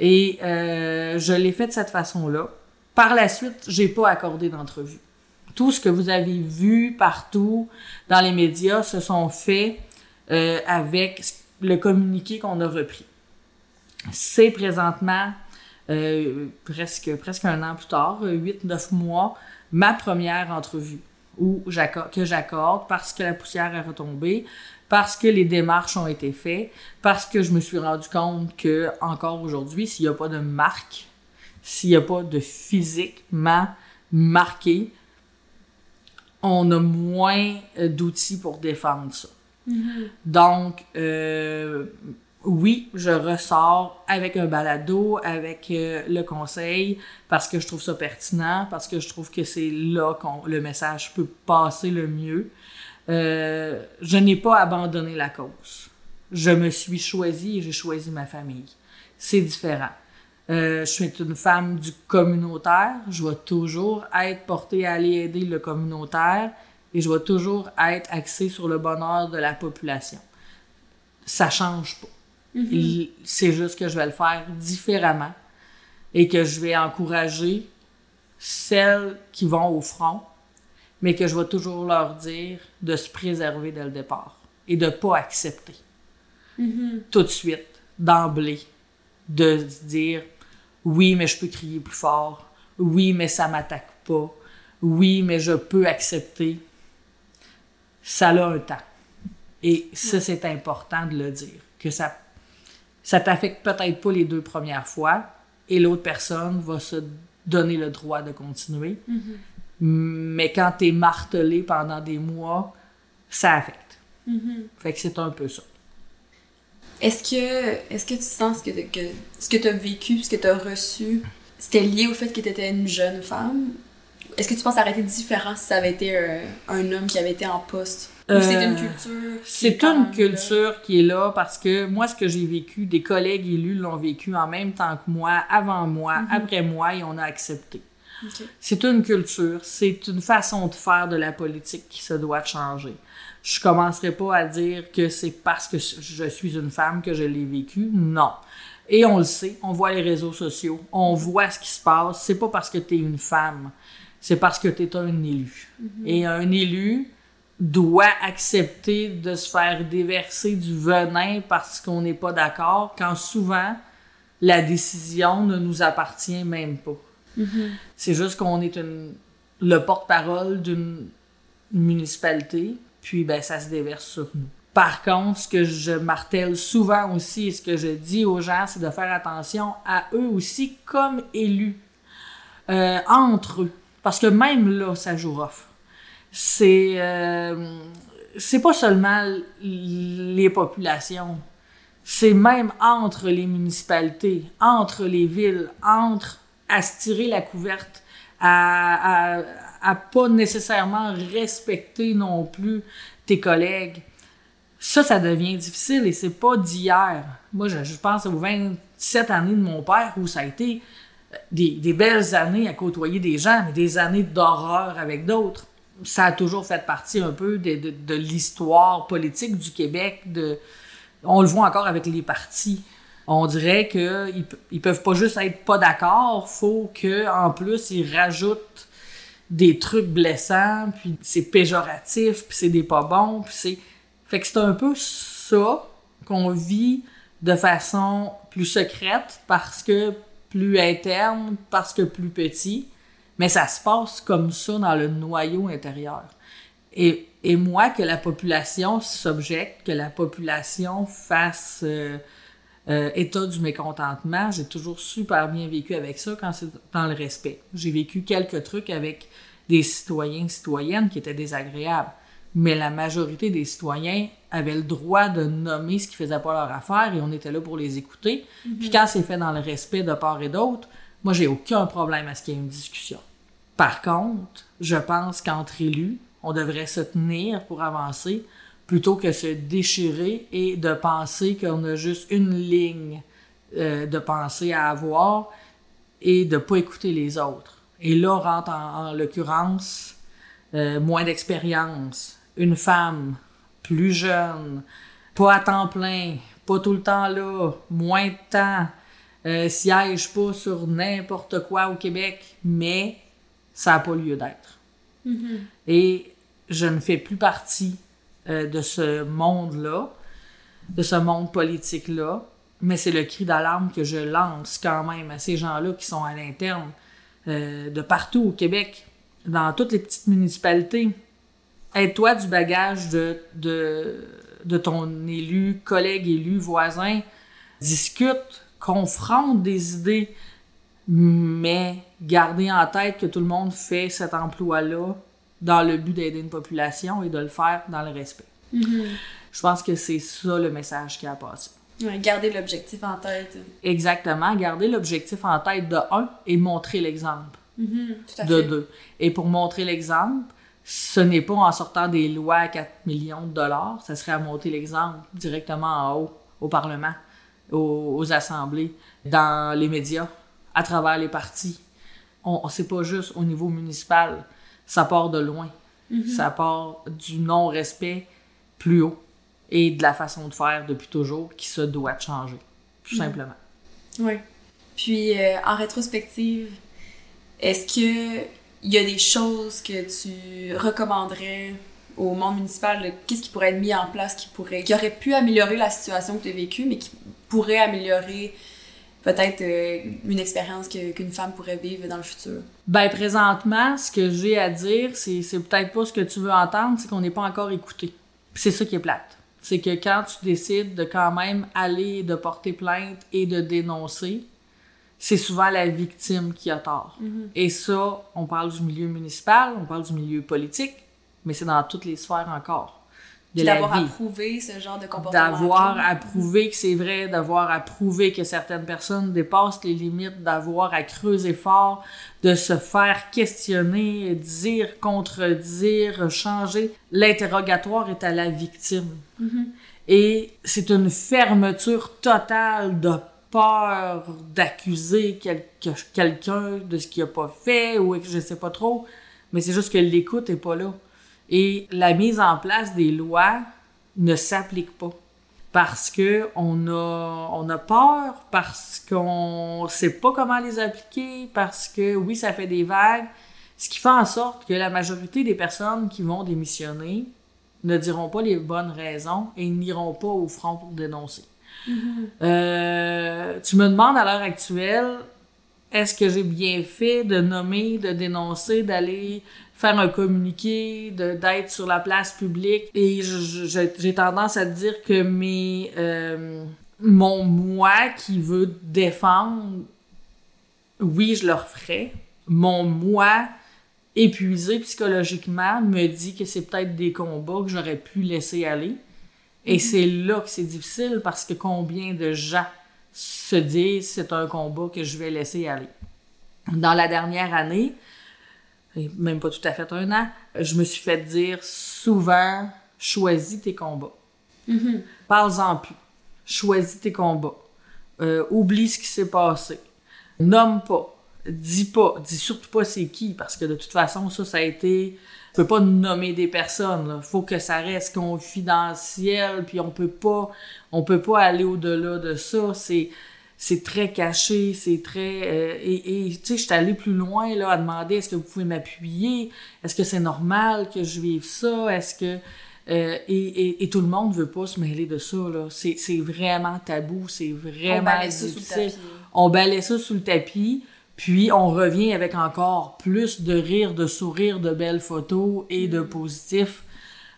Et euh, je l'ai fait de cette façon-là. Par la suite, j'ai pas accordé d'entrevue. Tout ce que vous avez vu partout dans les médias se sont faits euh, avec le communiqué qu'on a repris. C'est présentement, euh, presque, presque un an plus tard, 8-9 mois, ma première entrevue où que j'accorde parce que la poussière est retombée, parce que les démarches ont été faites, parce que je me suis rendu compte que encore aujourd'hui, s'il n'y a pas de marque, s'il n'y a pas de physiquement marqué, on a moins euh, d'outils pour défendre ça. Mm-hmm. Donc, euh, oui, je ressors avec un balado, avec euh, le conseil, parce que je trouve ça pertinent, parce que je trouve que c'est là que le message peut passer le mieux. Euh, je n'ai pas abandonné la cause. Je me suis choisie et j'ai choisi ma famille. C'est différent. Je suis une femme du communautaire. Je vais toujours être portée à aller aider le communautaire et je vais toujours être axée sur le bonheur de la population. Ça change pas. Mm-hmm. C'est juste que je vais le faire différemment et que je vais encourager celles qui vont au front, mais que je vais toujours leur dire de se préserver dès le départ et de ne pas accepter mm-hmm. tout de suite, d'emblée, de se dire oui, mais je peux crier plus fort, oui, mais ça m'attaque pas, oui, mais je peux accepter. Ça a un temps. Et ça, c'est important de le dire, que ça ça t'affecte peut-être pas les deux premières fois et l'autre personne va se donner le droit de continuer. Mm-hmm. Mais quand tu es martelé pendant des mois, ça affecte. Mm-hmm. Fait que c'est un peu ça. Est-ce que, est que tu sens que, que ce que tu as vécu, ce que tu as reçu, c'était lié au fait que tu étais une jeune femme? Est-ce que tu penses que ça aurait été différent si ça avait été un, un homme qui avait été en poste? c'est une euh, culture. C'est une culture qui est là parce que moi, ce que j'ai vécu, des collègues élus l'ont vécu en même temps que moi, avant moi, mhm. après moi, et on a accepté. C'est une culture, c'est une façon de faire de la politique qui se doit changer. Je commencerai pas à dire que c'est parce que je suis une femme que je l'ai vécu. Non. Et on le sait, on voit les réseaux sociaux, on voit ce qui se passe. C'est pas parce que tu es une femme, c'est parce que tu es un élu. Mhm. Et un élu, doit accepter de se faire déverser du venin parce qu'on n'est pas d'accord, quand souvent la décision ne nous appartient même pas. Mm-hmm. C'est juste qu'on est une, le porte-parole d'une municipalité, puis ben, ça se déverse sur nous. Par contre, ce que je martèle souvent aussi et ce que je dis aux gens, c'est de faire attention à eux aussi comme élus, euh, entre eux. Parce que même là, ça joue off c'est euh, c'est pas seulement les populations, c'est même entre les municipalités, entre les villes, entre à se tirer la couverte, à, à, à pas nécessairement respecter non plus tes collègues. Ça, ça devient difficile et c'est pas d'hier. Moi, je, je, pense aux 27 années de mon père où ça a été des, belles années à côtoyer des gens, mais des années d'horreur avec d'autres ça a toujours fait partie un peu de, l'histoire politique du Québec. On le voit encore avec les partis. On dirait qu'ils ils peuvent pas juste être pas d'accord, faut que en plus ils rajoutent des trucs blessants, puis c'est péjoratif, puis c'est des pas bons, puis c'est fait que c'est un peu ça qu'on vit de façon plus secrète parce que plus interne, parce que plus petit. Mais ça se passe comme ça dans le noyau intérieur. Et, et moi, que la population s'objecte, que la population fasse euh, euh, état du mécontentement, j'ai toujours super bien vécu avec ça quand c'est dans le respect. J'ai vécu quelques trucs avec des citoyens, citoyennes qui étaient désagréables. Mais la majorité des citoyens avaient le droit de nommer ce qui faisait pas leur affaire et on était là pour les écouter. Mm-hmm. Puis quand c'est fait dans le respect de part et d'autre, moi, j'ai aucun problème à ce qu'il y ait une discussion. Par contre, je pense qu'entre élus, on devrait se tenir pour avancer plutôt que se déchirer et de penser qu'on a juste une ligne euh, de pensée à avoir et de ne pas écouter les autres. Et là, rentre en, l'occurrence euh, moins d'expérience, une femme plus jeune, pas à temps plein, pas tout le temps là, moins de temps, euh, siège pas sur n'importe quoi au Québec, mais ça n'a pas lieu d'être. Et je ne fais plus partie euh, de ce monde-là, de ce monde politique-là, mais c'est le cri d'alarme que je lance quand même à ces gens-là qui sont à l'interne euh, de partout au Québec, dans toutes les petites municipalités. Aide-toi du bagage de, de, de ton élu, collègue élu, voisin. Discute, confronte des idées, mais gardez en tête que tout le monde fait cet emploi-là dans le but d'aider une population et de le faire dans le respect. Je pense que c'est ça le message qui a passé. Ouais, garder l'objectif en tête. Exactement, garder l'objectif en tête de un et montrer l'exemple Mhm, à de fait. deux. Et pour montrer l'exemple, ce n'est pas en sortant des lois à 4 millions de dollars, ça serait à monter l'exemple directement en haut, au Parlement, aux, aux assemblées, dans les médias, à travers les partis. On, on- c'est pas juste au niveau municipal, ça part de loin. Ça part du non-respect plus haut et de la façon de faire depuis toujours qui se doit de changer, tout simplement. Oui. Puis, euh, en rétrospective, est-ce que il y a des choses que tu recommanderais au monde municipal? Qu'est-ce qui pourrait être mis en place qui pourrait, qui aurait pu améliorer la situation que tu as vécue, mais qui pourrait améliorer peut-être euh, une expérience qu'une femme pourrait vivre dans le futur? Ben, présentement, ce que j'ai à dire, c'est, peut-être pas ce que tu veux entendre, c'est qu'on n'est pas encore écouté. C'est ça qui est plate. C'est que quand tu décides de quand même aller, de porter plainte et de dénoncer, c'est souvent la victime qui a tort. Et ça, on parle du milieu municipal, on parle du milieu politique, mais c'est dans toutes les sphères encore. D'avoir approuvé ce genre de comportement. d'avoir à prouver que c'est vrai, d'avoir à prouver que certaines personnes dépassent les limites, d'avoir à creuser fort, de se faire questionner, dire, contredire, changer. L'interrogatoire est à la victime. Et c'est une fermeture totale de peur d'accuser quel- que- quelqu'un de ce qu'il a pas fait ou que je sais pas trop. Mais c'est juste que l'écoute est pas là. Et la mise en place des lois ne s'applique pas. Parce que on a, on a peur, parce qu'on sait pas comment les appliquer, parce que oui, ça fait des vagues. Ce qui fait en sorte que la majorité des personnes qui vont démissionner ne diront pas les bonnes raisons et n'iront pas au front pour dénoncer. Euh, tu me demandes à l'heure actuelle, est-ce que j'ai bien fait de nommer, de dénoncer, d'aller faire un communiqué, d'être sur la place publique? Et j'ai tendance à te dire que mes, euh, mon moi qui veut défendre, oui, je le referais. Mon moi épuisé psychologiquement me dit que c'est peut-être des combats que j'aurais pu laisser aller. Et c'est là que c'est difficile parce que combien de gens se disent c'est un combat que je vais laisser aller. Dans la dernière année, même pas tout à fait un an, je me suis fait dire souvent choisis tes combats. Parle-en plus. Choisis tes combats. Euh, oublie ce qui s'est passé. Nomme pas. Dis pas. Dis surtout pas c'est qui, parce que de toute façon, ça, ça a été. On peut pas nommer des personnes. là. Faut que ça reste confidentiel, puis on peut pas, on peut pas aller au-delà de ça. C'est, c'est très caché, c'est très. euh, et, tu sais, je suis allée plus loin là à demander est-ce que vous pouvez m'appuyer, est-ce que c'est normal que je vive ça, est-ce que euh, et, et, et tout le monde veut pas se mêler de ça là. C'est, c'est vraiment tabou, c'est vraiment On balaye ça sous le difficile. tapis. On balaie ça sous le tapis, puis on revient avec encore plus de rire, de sourires, de belles photos et de positifs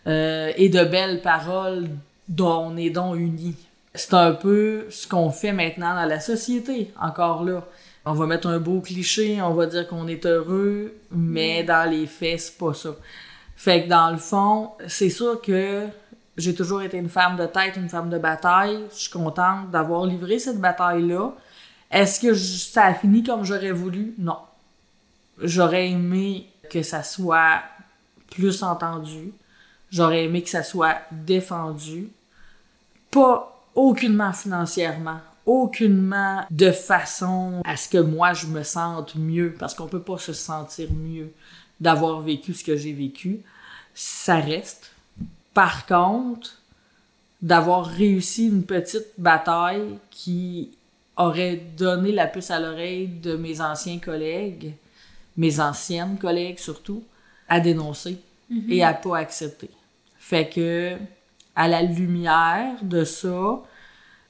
euh, et de belles paroles dont on est donc unis. C'est un peu ce qu'on fait maintenant dans la société, encore là. On va mettre un beau cliché, on va dire qu'on est heureux, mais dans les faits, c'est pas ça. Fait que dans le fond, c'est sûr que j'ai toujours été une femme de tête, une femme de bataille. Je suis contente d'avoir livré cette bataille-là. Est-ce que ça a fini comme j'aurais voulu? Non. J'aurais aimé que ça soit plus entendu. J'aurais aimé que ça soit défendu. Pas aucunement financièrement, aucunement de façon à ce que moi je me sente mieux, parce qu'on peut pas se sentir mieux d'avoir vécu ce que j'ai vécu. Ça reste. Par contre, d'avoir réussi une petite bataille qui aurait donné la puce à l'oreille de mes anciens collègues, mes anciennes collègues surtout, à dénoncer et à pas accepter. Fait que, à la lumière de ça,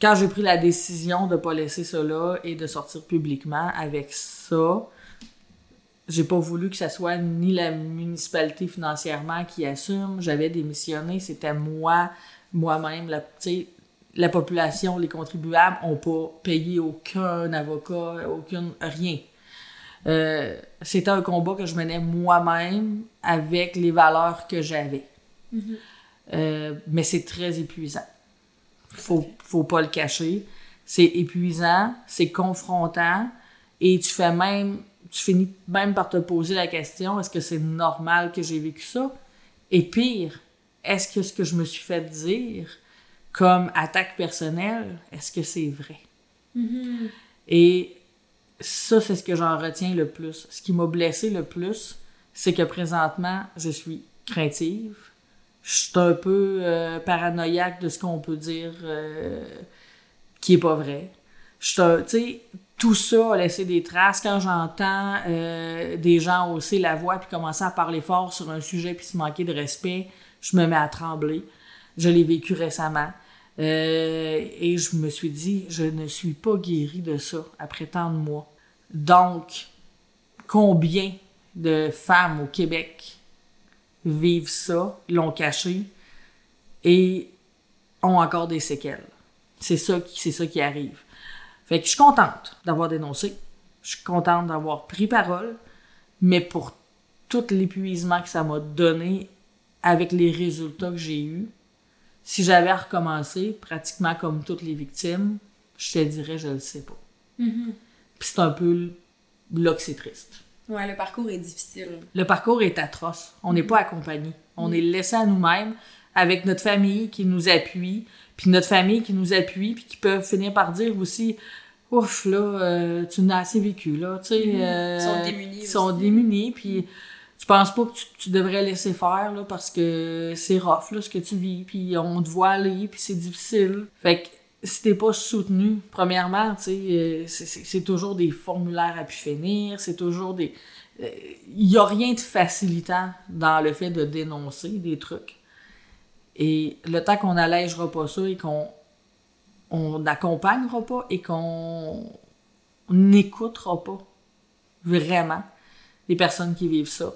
quand j'ai pris la décision de pas laisser là et de sortir publiquement avec ça, j'ai pas voulu que ça soit ni la municipalité financièrement qui assume. J'avais démissionné, c'était moi, moi-même. La, tu sais, la population, les contribuables ont pas payé aucun avocat, aucun rien. Euh, c'était un combat que je menais moi-même avec les valeurs que j'avais. Euh, mais c'est très épuisant. Faut, faut pas le cacher. C'est épuisant, c'est confrontant et tu fais même, tu finis même par te poser la question est-ce que c'est normal que j'ai vécu ça? Et pire, est-ce que ce que je me suis fait dire comme attaque personnelle, est-ce que c'est vrai? Et ça, c'est ce que j'en retiens le plus. Ce qui m'a blessé le plus, c'est que présentement, je suis craintive. Je suis un peu euh, paranoïaque de ce qu'on peut dire euh, qui est pas vrai. Je sais, tout ça a laissé des traces. Quand j'entends euh, des gens hausser la voix puis commencer à parler fort sur un sujet puis se manquer de respect, je me mets à trembler. Je l'ai vécu récemment. Et je me suis dit, je ne suis pas guérie de ça après tant de mois. Donc, combien de femmes au Québec vivent ça, l'ont caché et ont encore des séquelles? C'est ça, qui- ça qui arrive. Fait que je suis contente d'avoir dénoncé. Je suis contente d'avoir pris parole, mais pour tout l'épuisement que ça m'a donné avec les résultats que j'ai eus, si j'avais à recommencer, pratiquement comme toutes les victimes, je te dirais, je le sais pas. Puis c'est un peu là que c'est triste. Ouais, le parcours est difficile. Le parcours est atroce. On n'est pas accompagné. On est laissé à nous-mêmes avec notre famille qui nous appuie, puis notre famille qui nous appuie, puis qui peuvent finir par dire aussi Ouf, là, euh, tu n'as assez vécu, là. Tu sais, euh, Ils sont démunis Ils sont aussi. démunis, puis tu penses pas que tu, devrais laisser faire, là, parce que c'est rough, là, ce que tu vis, puis on te voit aller, puis c'est difficile. Fait que si t'es pas soutenu, premièrement, tu sais, euh, c'est- toujours des formulaires à pu finir, c'est toujours des... Il y a rien de facilitant dans le fait de dénoncer des trucs. Et le temps qu'on allègera pas ça et qu'on on n'accompagnera pas et qu'on n'écoutera pas vraiment les personnes qui vivent ça,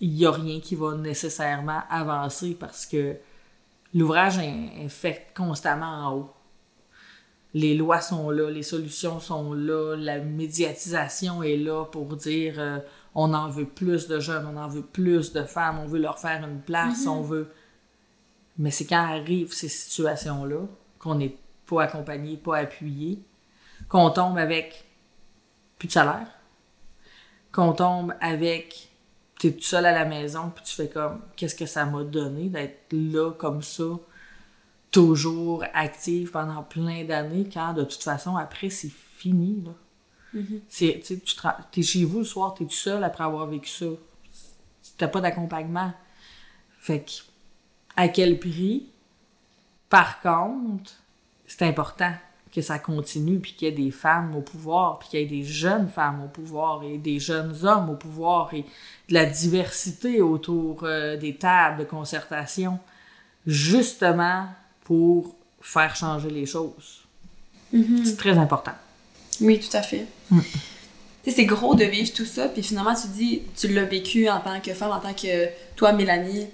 il n'y a rien qui va nécessairement avancer parce que l'ouvrage est, fait constamment en haut. Les lois sont là, les solutions sont là, la médiatisation est là pour dire euh, on en veut plus de jeunes, on en veut plus de femmes, on veut leur faire une place, on veut. Mais c'est quand arrivent ces situations-là qu'on n'est pas accompagné, pas appuyé, qu'on tombe avec plus de salaire, qu'on tombe avec t'es tout seul à la maison puis tu fais comme qu'est-ce que ça m'a donné d'être là comme ça toujours active pendant plein d'années quand de toute façon après c'est fini là. C'est tu tu t'es chez vous le soir t'es tout seul après avoir vécu ça. T'as pas d'accompagnement. Fait que à quel prix? Par contre c'est important que ça continue, puis qu'il y ait des femmes au pouvoir, puis qu'il y ait des jeunes femmes au pouvoir, et des jeunes hommes au pouvoir, et de la diversité autour euh, des tables de concertation, justement pour faire changer les choses. C'est très important. Oui, tout à fait. Tu sais, c'est gros de vivre tout ça, puis finalement, tu dis, tu l'as vécu en tant que femme, en tant que toi, Mélanie,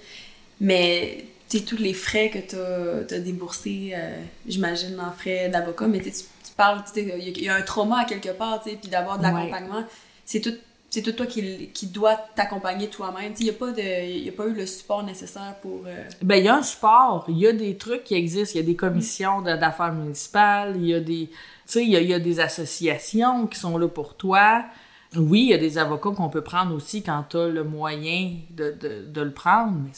mais tous les frais que tu as, déboursés, euh, j'imagine, en frais d'avocat, mais tu tu parles, il y, a- un trauma à quelque part, puis d'avoir de Ouais. l'accompagnement, c'est tout. C'est tout toi qui, qui dois t'accompagner toi-même. Il n'y a, pas de- il y a pas eu le support nécessaire pour. euh, Ben, il y a un support, il y a des trucs qui existent, il y a des commissions d'affaires municipales, il y a des, tu sais, il y a, il y a des associations qui sont là pour toi. Oui, il y a des avocats qu'on peut prendre aussi quand tu as le moyen de, de, de le prendre, mais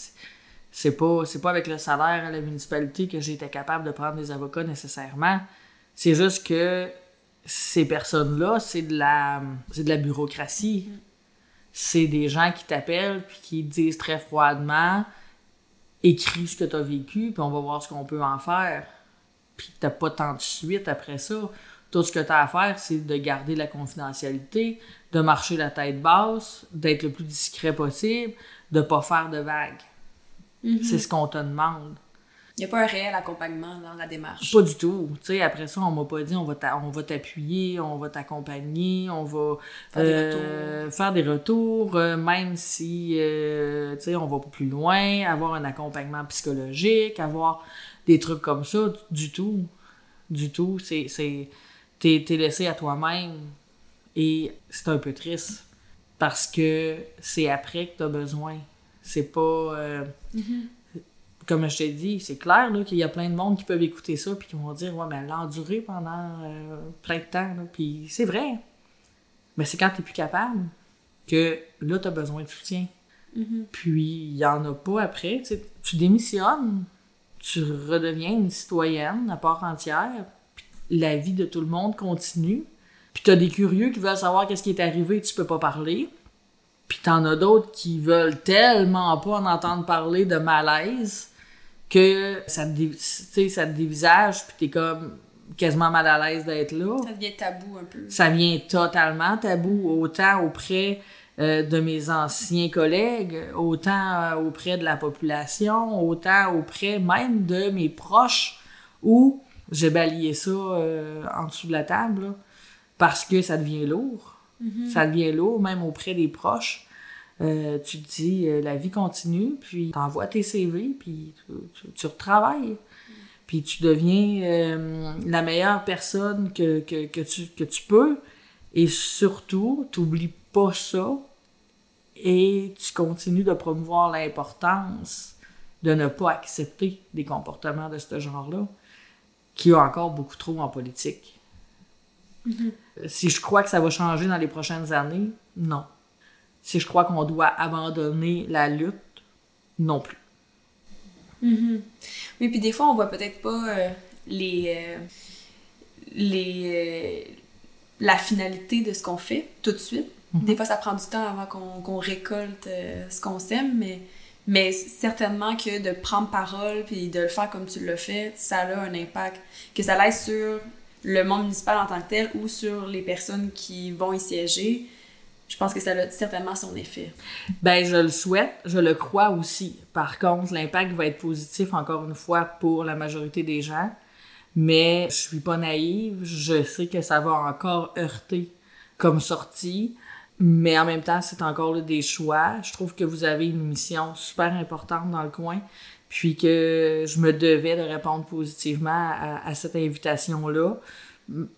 c'est- pas, c'est pas avec le salaire à la municipalité que été capable de prendre des avocats nécessairement. C'est juste que ces personnes-là, c'est de la, c'est de la bureaucratie. C'est des gens qui t'appellent puis qui disent très froidement écris ce que tu as vécu, puis on va voir ce qu'on peut en faire. Puis t'as pas tant de suite après ça. Tout ce que tu as à faire, c'est de garder la confidentialité, de marcher la tête basse, d'être le plus discret possible, de pas faire de vagues. Mhm. C'est ce qu'on te demande. Il n'y a pas un réel accompagnement dans la démarche. Pas du tout. Tu sais, après ça, on m'a pas dit on va t'appuyer, on va t'accompagner, on va Faire des euh, faire des retours, euh, même si euh, tu sais, on va pas plus loin, avoir un accompagnement psychologique, avoir des trucs comme ça, du tout. Du tout. C'est. T'es t'es laissé à toi-même. Et c'est un peu triste. Parce que c'est après que t'as besoin. C'est pas. euh, comme je t'ai dit, c'est clair là, qu'il y a plein de monde qui peuvent écouter ça puis qui vont dire Ouais, mais elle l'a enduré pendant euh, plein de temps. là. Puis c'est vrai. Mais c'est quand t'es plus capable que là, t'as besoin de soutien. Puis il y en a pas après. Tu sais, tu démissionnes, tu redeviens une citoyenne à part entière. Puis la vie de tout le monde continue. Puis t'as des curieux qui veulent savoir qu'est-ce qui est arrivé, tu peux pas parler. Puis t'en as d'autres qui veulent tellement pas en entendre parler de malaise que ça te, ça te dévisage, puis t'es comme quasiment mal à l'aise d'être là. Ça devient tabou un peu. Ça vient totalement tabou, autant auprès euh, de mes anciens collègues, autant euh, auprès de la population, autant auprès même de mes proches, où j'ai balayé ça euh, en dessous de la table, là, parce que ça devient lourd. Ça devient lourd, même auprès des proches. Euh, tu te dis, euh, la vie continue, puis t'envoies tes CV, puis tu, tu, tu retravailles. Puis tu deviens euh, la meilleure personne que, que, que, tu, que tu peux. Et surtout, t'oublies pas ça. Et tu continues de promouvoir l'importance de ne pas accepter des comportements de ce genre-là, qui y a encore beaucoup trop en politique. Si je crois que ça va changer dans les prochaines années, non. Si je crois qu'on doit abandonner la lutte, non plus. Oui, puis des fois, on voit peut-être pas euh, les, euh, les, euh, la finalité de ce qu'on fait tout de suite. Des fois, ça prend du temps avant qu'on qu'on récolte euh, ce qu'on sème, mais, mais certainement que de prendre parole puis de le faire comme tu l'as fait, ça a un impact. Que ça laisse sur le monde municipal en tant que tel ou sur les personnes qui vont y siéger. Je pense que ça a certainement son effet. Ben, je le souhaite, je le crois aussi. Par contre, l'impact va être positif, encore une fois, pour la majorité des gens. Mais je suis pas naïve, je sais que ça va encore heurter comme sortie. Mais en même temps, c'est encore des choix. Je trouve que vous avez une mission super importante dans le coin. Puis que je me devais de répondre positivement à, à cette invitation-là.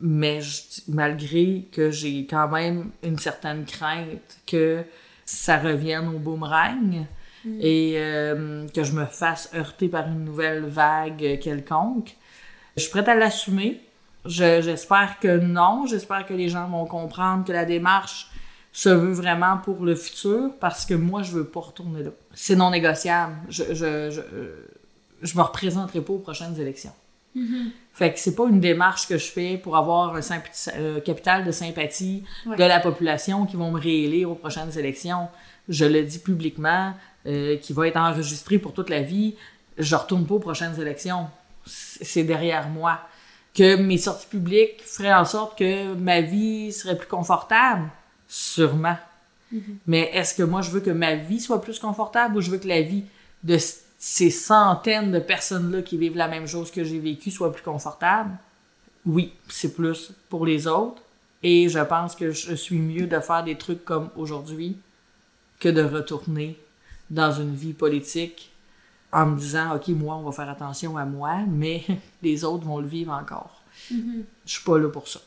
Mais je- malgré que j'ai quand même une certaine crainte que ça revienne au boomerang et euh, que je me fasse heurter par une nouvelle vague quelconque, je suis prête à l'assumer. Je- J'espère que non. J'espère que les gens vont comprendre que la démarche se veut vraiment pour le futur parce que moi, je veux pas retourner là. C'est non négociable. Je, je, je, je me représenterai pas aux prochaines élections. Fait que c'est pas une démarche que je fais pour avoir un euh, capital de sympathie Ouais. de la population qui vont me réélire aux prochaines élections. Je le dis publiquement, euh, qui va être enregistré pour toute la vie. Je retourne pas aux prochaines élections. C'est c'est derrière moi. Que mes sorties publiques feraient en sorte que ma vie serait plus confortable, sûrement. Mais est-ce que moi je veux que ma vie soit plus confortable ou je veux que la vie de ces centaines de personnes-là qui vivent la même chose que j'ai vécu soit plus confortable? Oui, c'est plus pour les autres. Et je pense que je suis mieux de faire des trucs comme aujourd'hui que de retourner dans une vie politique en me disant, OK, moi, on va faire attention à moi, mais les autres vont le vivre encore. Je suis pas là pour ça.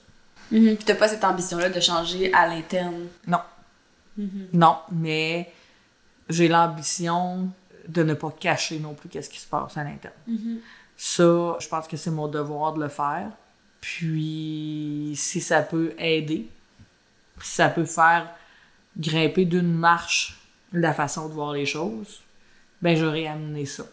Puis t'as pas cette ambition-là de changer à l'interne? Non. Non, mais j'ai l'ambition de ne pas cacher non plus qu'est-ce qui se passe à l'interne. Ça, je pense que c'est mon devoir de le faire. Puis, si ça peut aider, si ça peut faire grimper d'une marche la façon de voir les choses, ben j'aurais amené ça.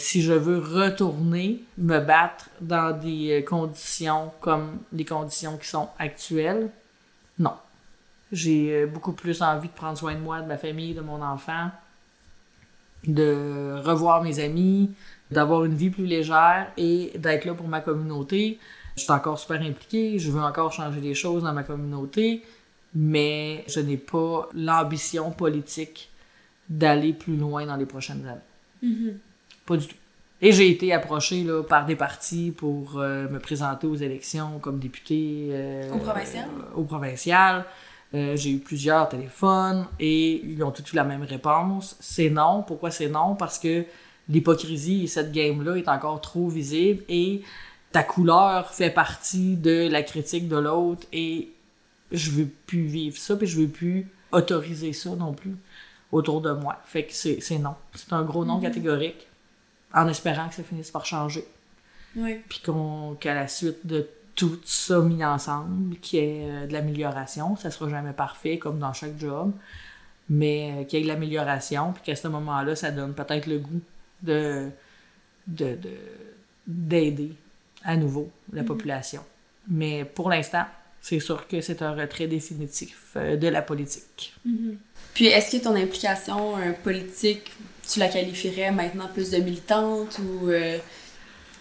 Si je veux retourner me battre dans des euh, conditions comme les conditions qui sont actuelles, non. J'ai euh, beaucoup plus envie de prendre soin de moi, de ma famille, de mon enfant, de revoir mes amis, d'avoir une vie plus légère et d'être là pour ma communauté. Je suis encore super impliquée, je veux encore changer des choses dans ma communauté, mais je n'ai pas l'ambition politique d'aller plus loin dans les prochaines années. Pas du tout. Et j'ai été approchée là, par des partis pour euh, me présenter aux élections comme député. euh, Au provincial? euh, au provincial. Euh, j'ai eu plusieurs téléphones et ils ont tous eu la même réponse. C'est non. Pourquoi c'est non? Parce que l'hypocrisie et cette game-là est encore trop visible et ta couleur fait partie de la critique de l'autre et je veux plus vivre ça puis je veux plus autoriser ça non plus autour de moi. Fait que c'est c'est non. C'est un gros non catégorique en espérant que ça finisse par changer Oui. puis qu'on qu'à la suite de tout ça mis ensemble, qu'il y ait euh, de l'amélioration. Ça sera jamais parfait, comme dans chaque job, mais euh, qu'il y ait de l'amélioration, puis qu'à ce moment-là, ça donne peut-être le goût de de- de- d'aider à nouveau la population. Mais pour l'instant, c'est sûr que c'est un retrait définitif euh, de la politique. Puis est-ce que ton implication euh, politique, tu la qualifierais maintenant plus de militante ou euh,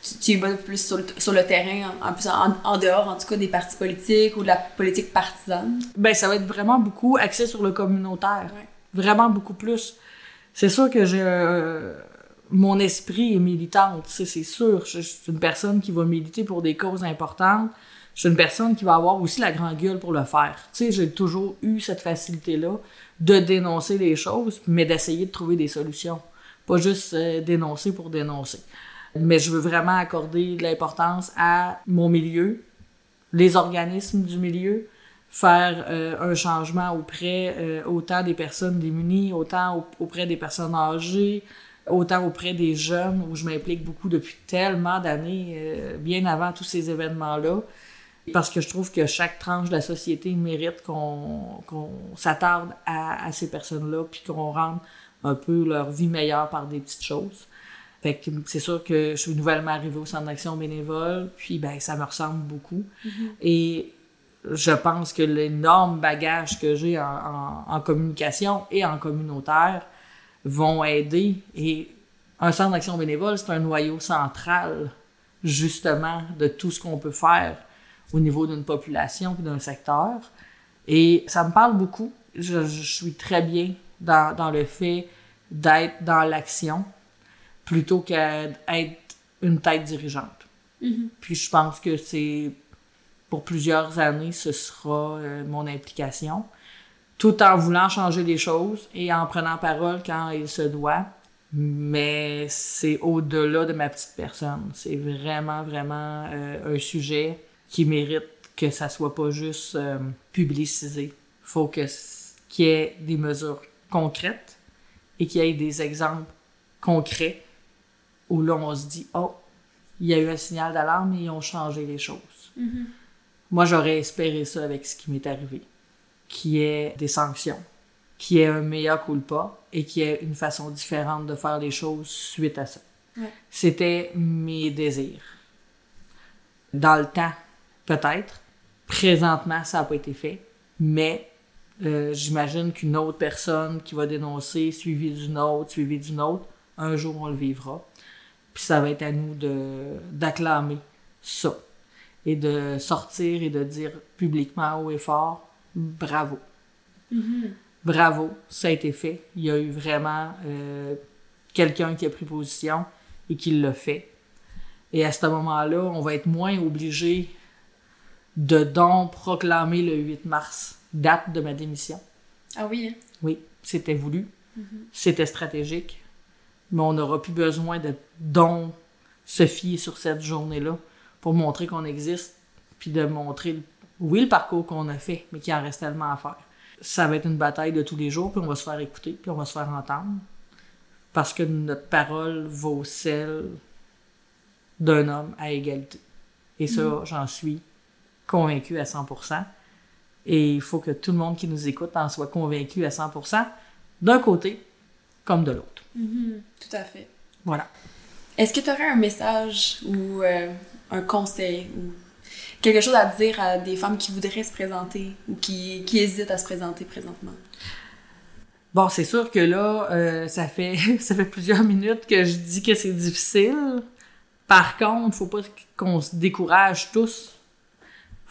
tu, tu y vas plus sur le, sur le terrain, en, en plus en, en dehors en tout cas des partis politiques ou de la politique partisane? Ben, ça va être vraiment beaucoup axé sur le communautaire. Ouais. Vraiment beaucoup plus. C'est sûr que j'ai euh, mon esprit est militante, c'est sûr. Je, je suis une personne qui va militer pour des causes importantes. Je suis une personne qui va avoir aussi la grande gueule pour le faire. Tu sais, j'ai toujours eu cette facilité-là de dénoncer les choses, mais d'essayer de trouver des solutions. Pas juste euh, dénoncer pour dénoncer. Mais je veux vraiment accorder de l'importance à mon milieu, les organismes du milieu, faire euh, un changement auprès euh, autant des personnes démunies, autant au- auprès des personnes âgées, autant auprès des jeunes, où je m'implique beaucoup depuis tellement d'années, bien avant tous ces événements-là. Parce que je trouve que chaque tranche de la société mérite qu'on qu'on s'attarde à, à ces personnes-là, puis qu'on rende un peu leur vie meilleure par des petites choses. Fait que c'est sûr que je suis nouvellement arrivée au centre d'action bénévole, puis ben ça me ressemble beaucoup. Et je pense que l'énorme bagage que j'ai en, en- en communication et en communautaire vont aider. Et un centre d'action bénévole, c'est un noyau central, justement, de tout ce qu'on peut faire au niveau d'une population et d'un secteur. Et ça me parle beaucoup. Je, je suis très bien dans, dans le fait d'être dans l'action plutôt qu'être une tête dirigeante. Puis je pense que c'est pour plusieurs années, ce sera euh, mon implication, tout en voulant changer les choses et en prenant parole quand il se doit. Mais c'est au-delà de ma petite personne. C'est vraiment, vraiment euh, un sujet qui mérite que ça soit pas juste euh, publicisé. faut que qu'il y ait des mesures concrètes et qu'il y ait des exemples concrets où là, on se dit, oh, il y a eu un signal d'alarme et ils ont changé les choses. Moi, j'aurais espéré ça avec ce qui m'est arrivé. Qu'il y ait des sanctions, qu'il y ait un meilleur culpa et qu'il y ait une façon différente de faire les choses suite à ça. Ouais. C'était mes désirs. Dans le temps, peut-être. Présentement, ça n'a pas été fait. Mais euh, j'imagine qu'une autre personne qui va dénoncer, suivie d'une autre, suivie d'une autre, un jour on le vivra. Puis ça va être à nous d'acclamer ça et de sortir et de dire publiquement haut et fort bravo. Bravo, ça a été fait. Il y a eu vraiment euh, quelqu'un qui a pris position et qui l'a fait. Et à ce moment-là, on va être moins obligé de donc proclamer le 8 mars, date de ma démission. Ah oui, hein? Oui, c'était voulu, c'était stratégique, mais on n'aura plus besoin de donc se fier sur cette journée-là pour montrer qu'on existe, puis de montrer, oui, le parcours qu'on a fait, mais qu'il en reste tellement à faire. Ça va être une bataille de tous les jours, puis on va se faire écouter, puis on va se faire entendre, parce que notre parole vaut celle d'un homme à égalité. Et ça, j'en suis convaincue à 100%. Et il faut que tout le monde qui nous écoute en soit convaincu à 100%, d'un côté comme de l'autre. Tout à fait. Voilà. Est-ce que tu aurais un message ou euh, un conseil ou quelque chose à dire à des femmes qui voudraient se présenter ou qui, qui hésitent à se présenter présentement? Bon, c'est sûr que là, euh, ça fait ça fait plusieurs minutes que je dis que c'est difficile. Par contre, faut pas qu'on se décourage tous.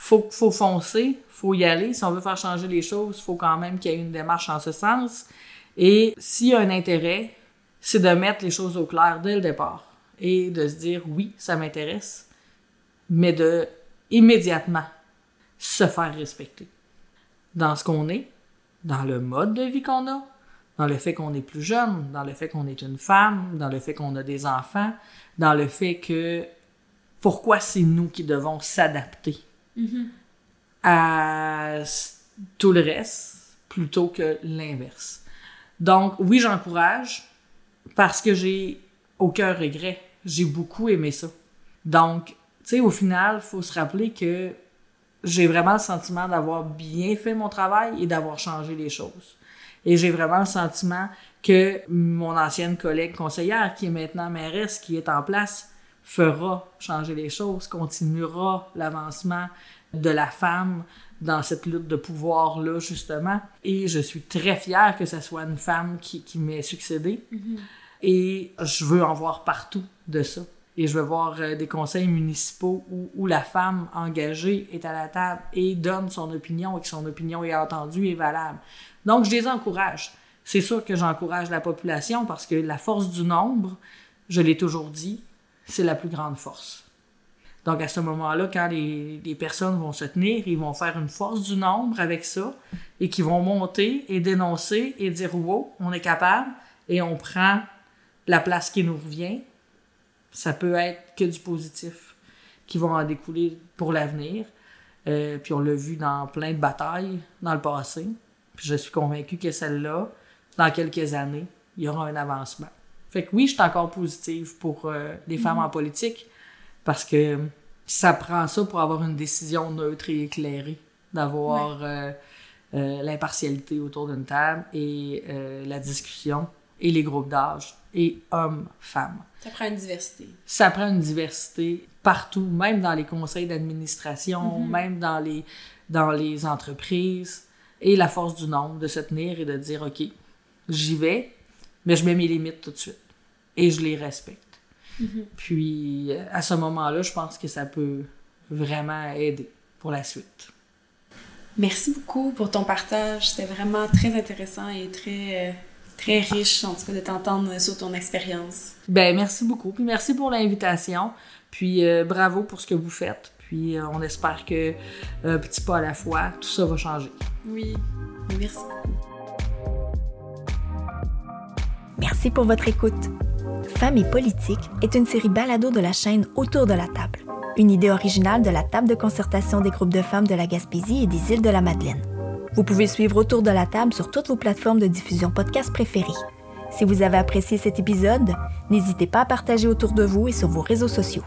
Faut faut foncer, faut y aller. Si on veut faire changer les choses, faut quand même qu'il y ait une démarche en ce sens. Et s'il y a un intérêt, c'est de mettre les choses au clair dès le départ et de se dire oui, ça m'intéresse, mais de immédiatement se faire respecter dans ce qu'on est, dans le mode de vie qu'on a, dans le fait qu'on est plus jeune, dans le fait qu'on est une femme, dans le fait qu'on a des enfants, dans le fait que pourquoi c'est nous qui devons s'adapter à tout le reste plutôt que l'inverse. Donc oui, j'encourage parce que j'ai aucun regret. J'ai beaucoup aimé ça. Donc, tu sais, au final, faut se rappeler que j'ai vraiment le sentiment d'avoir bien fait mon travail et d'avoir changé les choses. Et j'ai vraiment le sentiment que mon ancienne collègue conseillère, qui est maintenant mairesse, qui est en place, fera changer les choses, continuera l'avancement de la femme dans cette lutte de pouvoir-là, justement. Et je suis très fière que ce soit une femme qui, qui m'ait succédé. Et je veux en voir partout de ça. Et je veux voir euh, des conseils municipaux où, où, la femme engagée est à la table et donne son opinion et que son opinion est entendue et valable. Donc, je les encourage. C'est sûr que j'encourage la population parce que la force du nombre, je l'ai toujours dit, c'est la plus grande force. Donc, à ce moment-là, quand les, les, personnes vont se tenir, ils vont faire une force du nombre avec ça et qui vont monter et dénoncer et dire wow, on est capable et on prend la place qui nous revient. Ça peut être que du positif qui va en découler pour l'avenir. Euh, puis on l'a vu dans plein de batailles dans le passé. Puis je suis convaincue que celle-là, dans quelques années, il y aura un avancement. Fait que oui, je suis encore positive pour euh, les femmes en politique parce que ça prend ça pour avoir une décision neutre et éclairée, d'avoir euh, euh, l'impartialité autour d'une table et euh, la discussion et les groupes d'âge et hommes, femmes. Ça prend une diversité. Ça prend une diversité partout, même dans les conseils d'administration, Mhm. même dans les, dans les entreprises. Et la force du nombre, de se tenir et de dire, OK, j'y vais, mais je mets mes limites tout de suite. Et je les respecte. Puis, euh, à ce moment-là, je pense que ça peut vraiment aider pour la suite. Merci beaucoup pour ton partage. C'était vraiment très intéressant et très, euh, très riche, en tout cas, de t'entendre sur ton expérience. Ben, merci beaucoup. Puis, merci pour l'invitation. Puis, euh, bravo pour ce que vous faites. Puis, euh, on espère que, euh, petit pas à la fois, tout ça va changer. Oui, merci beaucoup. Merci pour votre écoute. Femmes et politique est une série balado de la chaîne Autour de la table, une idée originale de la table de concertation des groupes de femmes de la Gaspésie et des îles de la Madeleine. Vous pouvez suivre Autour de la table sur toutes vos plateformes de diffusion podcast préférées. Si vous avez apprécié cet épisode, n'hésitez pas à partager autour de vous et sur vos réseaux sociaux.